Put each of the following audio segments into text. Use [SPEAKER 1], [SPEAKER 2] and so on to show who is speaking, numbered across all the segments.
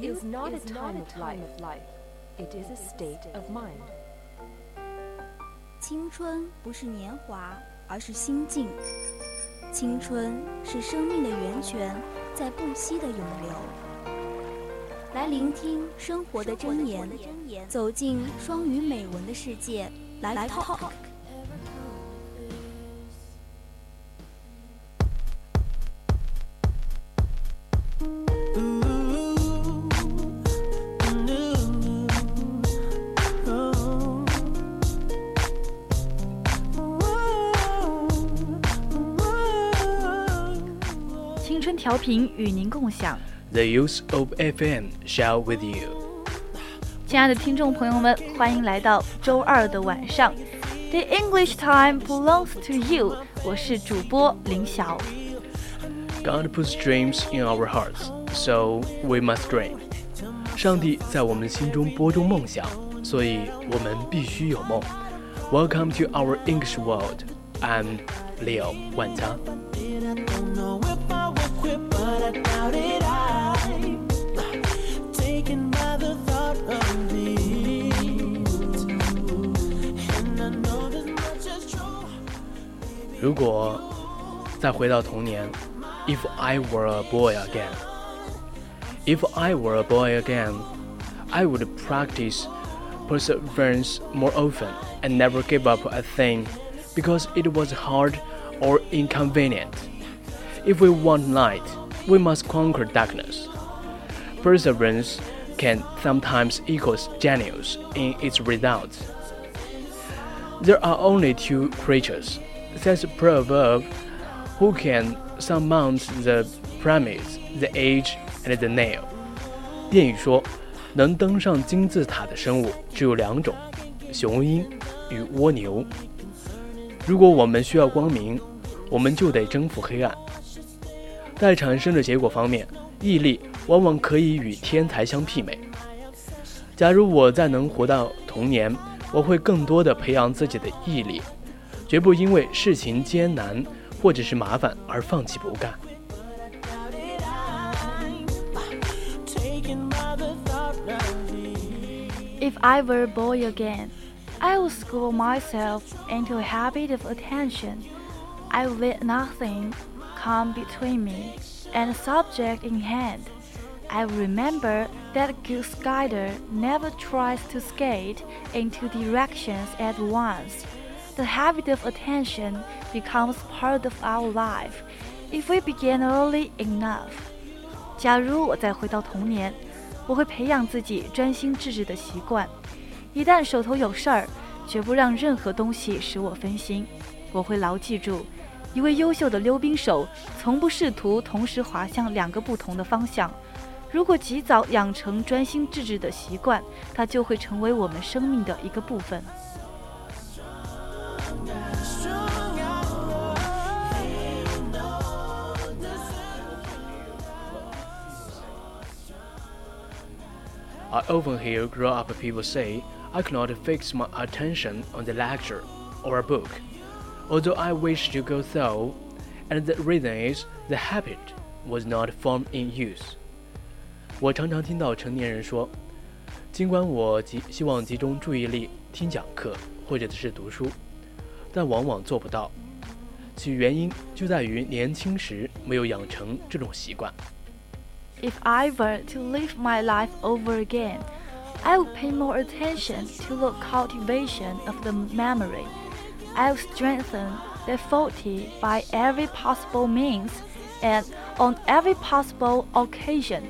[SPEAKER 1] is not a time of life, it is a state of mind.
[SPEAKER 2] 青春不是年华，而是心境。青春是生命的源泉，在不息的涌流。来聆听生活的箴言，走进双语美文的世界。来 talk。
[SPEAKER 3] 青春调频与您共享。
[SPEAKER 4] The use of FM shall with you。
[SPEAKER 3] 亲爱的听众朋友们，欢迎来到周二的晚上。The English time belongs to you。我是主播林晓。
[SPEAKER 4] God puts dreams in our hearts, so we must dream。上帝在我们心中播种梦想，所以我们必须有梦。Welcome to our English world. I'm Leo 万佳。如果再回到童年，If I were a boy again, if I were a boy again, I would practice perseverance more often and never give up a thing because it was hard or inconvenient. If we want light, we must conquer darkness. Perseverance can sometimes equal genius in its results. There are only two creatures, says proverb, who can surmount the pyramids, the age, and the nail. 谚语说，能登上金字塔的生物只有两种，雄鹰与蜗牛。如果我们需要光明，我们就得征服黑暗。在产生的结果方面，毅力往往可以与天才相媲美。假如我再能活到童年，我会更多的培养自己的毅力，绝不因为事情艰难或者是麻烦而放弃不干。
[SPEAKER 5] Doubt it. I'm taken by the thought of it.
[SPEAKER 3] If I were a boy again, I would school myself into a habit of attention. I would let nothing come between me and the subject in hand. I would remember that a good skier never tries to skate in two directions at once. The habit of attention becomes part of our life if we begin early enough. 假如我再回到童年，我会培养自己专心致志的习惯。一旦手头有事儿，绝不让任何东西使我分心。我会牢记住，一位优秀的溜冰手从不试图同时滑向两个不同的方向。 如果及早养成专心致志的习惯，它就会成为我们生命的一个部分。
[SPEAKER 5] Strung out. You know this.
[SPEAKER 4] I often hear grown up people say, I cannot fix my attention on the lecture or a book, although I wish to go so, and the reason is the habit was not formed in youth. 我常常听到成年人说，尽管我集希望集中注意力听讲课或者是读书，但往往做不到，其原因就在于年轻时没有养成这种习惯。
[SPEAKER 3] If I were to live my life over again, I would pay more attention to the cultivation of the memory. I would strengthen the faculty by every possible means and on every possible occasion.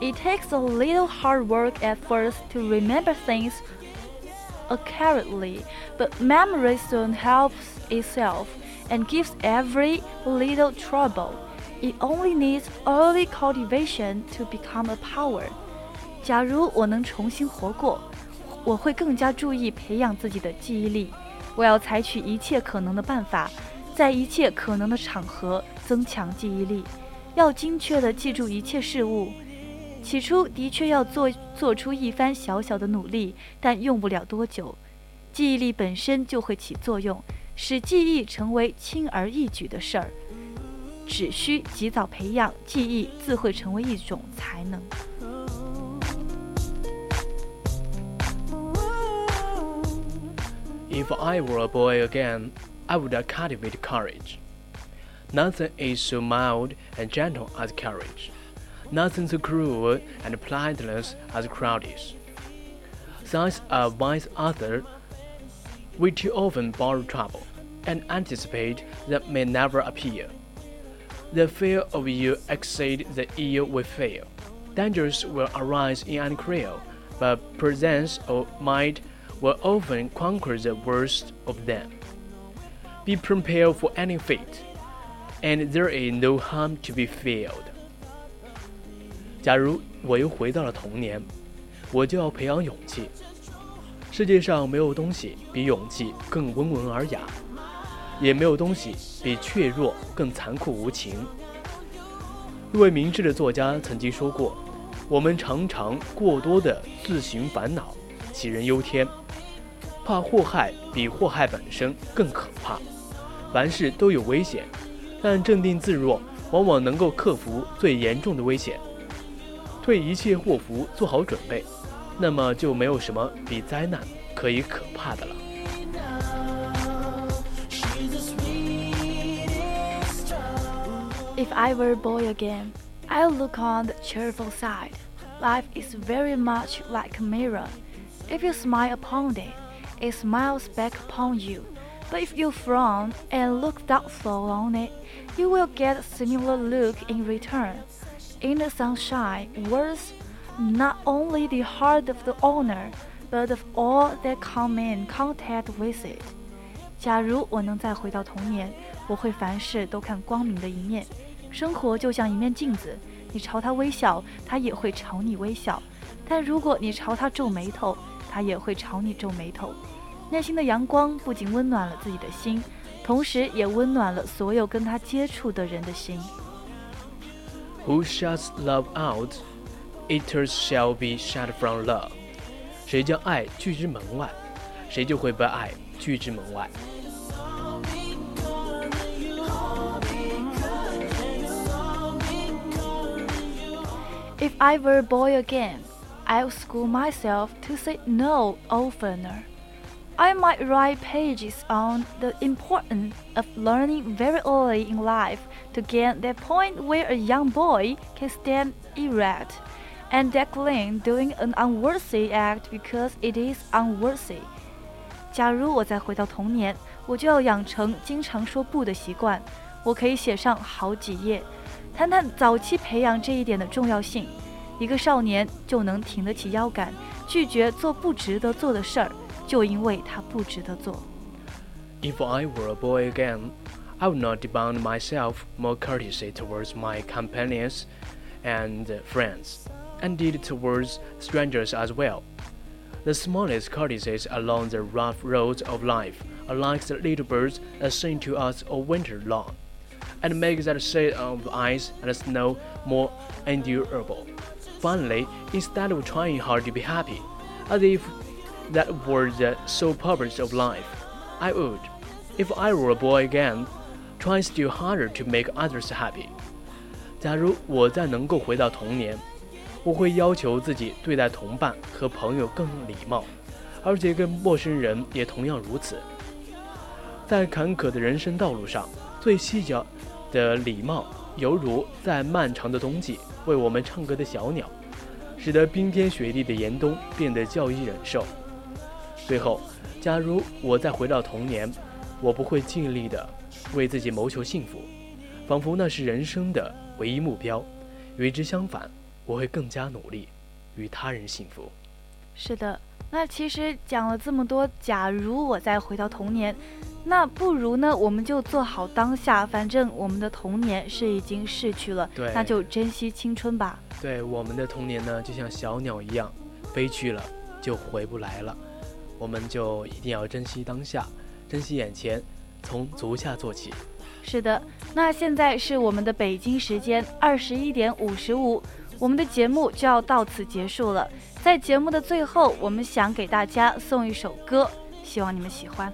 [SPEAKER 3] It takes a little hard work at first to remember things accurately, but memory soon helps itself and gives every little trouble. It only needs early cultivation to become a power. 假如我能重新活过，我会更加注意培养自己的记忆力。我要采取一切可能的办法，在一切可能的场合增强记忆力，要精确地记住一切事物。 起初的确要做做出一番小小的努力但用不了多久记忆力本身就会起作用使记忆成为轻而易举的事儿只需及早培养记忆自会成为一种才能
[SPEAKER 4] if i were a boy again i would cultivate courage nothing is so mild and gentle as courage Nothing so cruel and pointless as cowardice. Thus, a wise author, we too often borrow trouble and anticipate that may never appear. The fear of you exceed the ill we fear. Dangers will arise in any but presence of mind will often conquer the worst of them. Be prepared for any fate, and there is no harm to be feared. 假如我又回到了童年，我就要培养勇气。世界上没有东西比勇气更温文尔雅，也没有东西比怯弱更残酷无情。一位明智的作家曾经说过：“我们常常过多的自寻烦恼，杞人忧天，怕祸害比祸害本身更可怕。凡事都有危险，但镇定自若往往能够克服最严重的危险。对一切祸福做好准备，那么就没有什么比灾难可以可怕的了。”
[SPEAKER 5] She's the sweetest child.
[SPEAKER 3] If I were a boy again, I'll look on the cheerful side. Life is very much like a mirror. If you smile upon it, it smiles back upon you. But if you frown and look doubtful on it, you will get a similar look in return. In the sunshine, words not only the heart of the owner, but of all that come in contact with it. 假如我能再回到童年，我会凡事都看光明的一面。生活就像一面镜子，你朝它微笑，它也会朝你微笑；但如果你朝它皱眉头，它也会朝你皱眉头。内心的阳光不仅温暖了自己的心，同时也温暖了所有跟他接触的人的心。
[SPEAKER 4] Who shuts love out, eaters shall be shut from love。谁将爱拒之门外，谁就会被爱拒之门外。
[SPEAKER 3] If I were a boy again, I would school myself to say no oftener. I might write pages on the importance of learning very early in life to gain that point where a young boy can stand erect and decline doing an unworthy act because it is unworthy. 假如我再回到童年，我就要养成经常说不的习惯。我可以写上好几页，谈谈早期培养这一点的重要性。一个少年就能挺得起腰杆，拒绝做不值得做的事儿， 就因为他不值得做。
[SPEAKER 4] If I were a boy again, I would not demand myself more courtesy towards my companions and friends, and indeed towards strangers as well. The smallest courtesies along the rough roads of life are like the little birds that sing to us all winter long, and make that shade of ice and snow more endurable. Finally, instead of trying hard to be happy, as if that were the sole purpose of life, I would, if I were a boy again, try still harder to make others happy. 假如我再能够回到童年，我会要求自己对待同伴和朋友更礼貌，而且跟陌生人也同样如此。在坎坷的人生道路上，最细小的礼貌，犹如在漫长的冬季为我们唱歌的小鸟，使得冰天雪地的严冬变得较易忍受。最后，假如我再回到童年，我不会尽力的为自己谋求幸福，仿佛那是人生的唯一目标。与之相反，我会更加努力，与他人幸福。
[SPEAKER 3] 是的，那其实讲了这么多，假如我再回到童年，那不如呢，我们就做好当下，反正我们的童年是已经逝去了，
[SPEAKER 4] 对
[SPEAKER 3] 那就珍惜青春吧。
[SPEAKER 4] 对我们的童年呢，就像小鸟一样，飞去了就回不来了。我们就一定要珍惜当下，珍惜眼前，从足下做起。
[SPEAKER 3] 是的，那现在是我们的北京时间二十一点五十五，我们的节目就要到此结束了。在节目的最后，我们想给大家送一首歌，希望你们喜欢。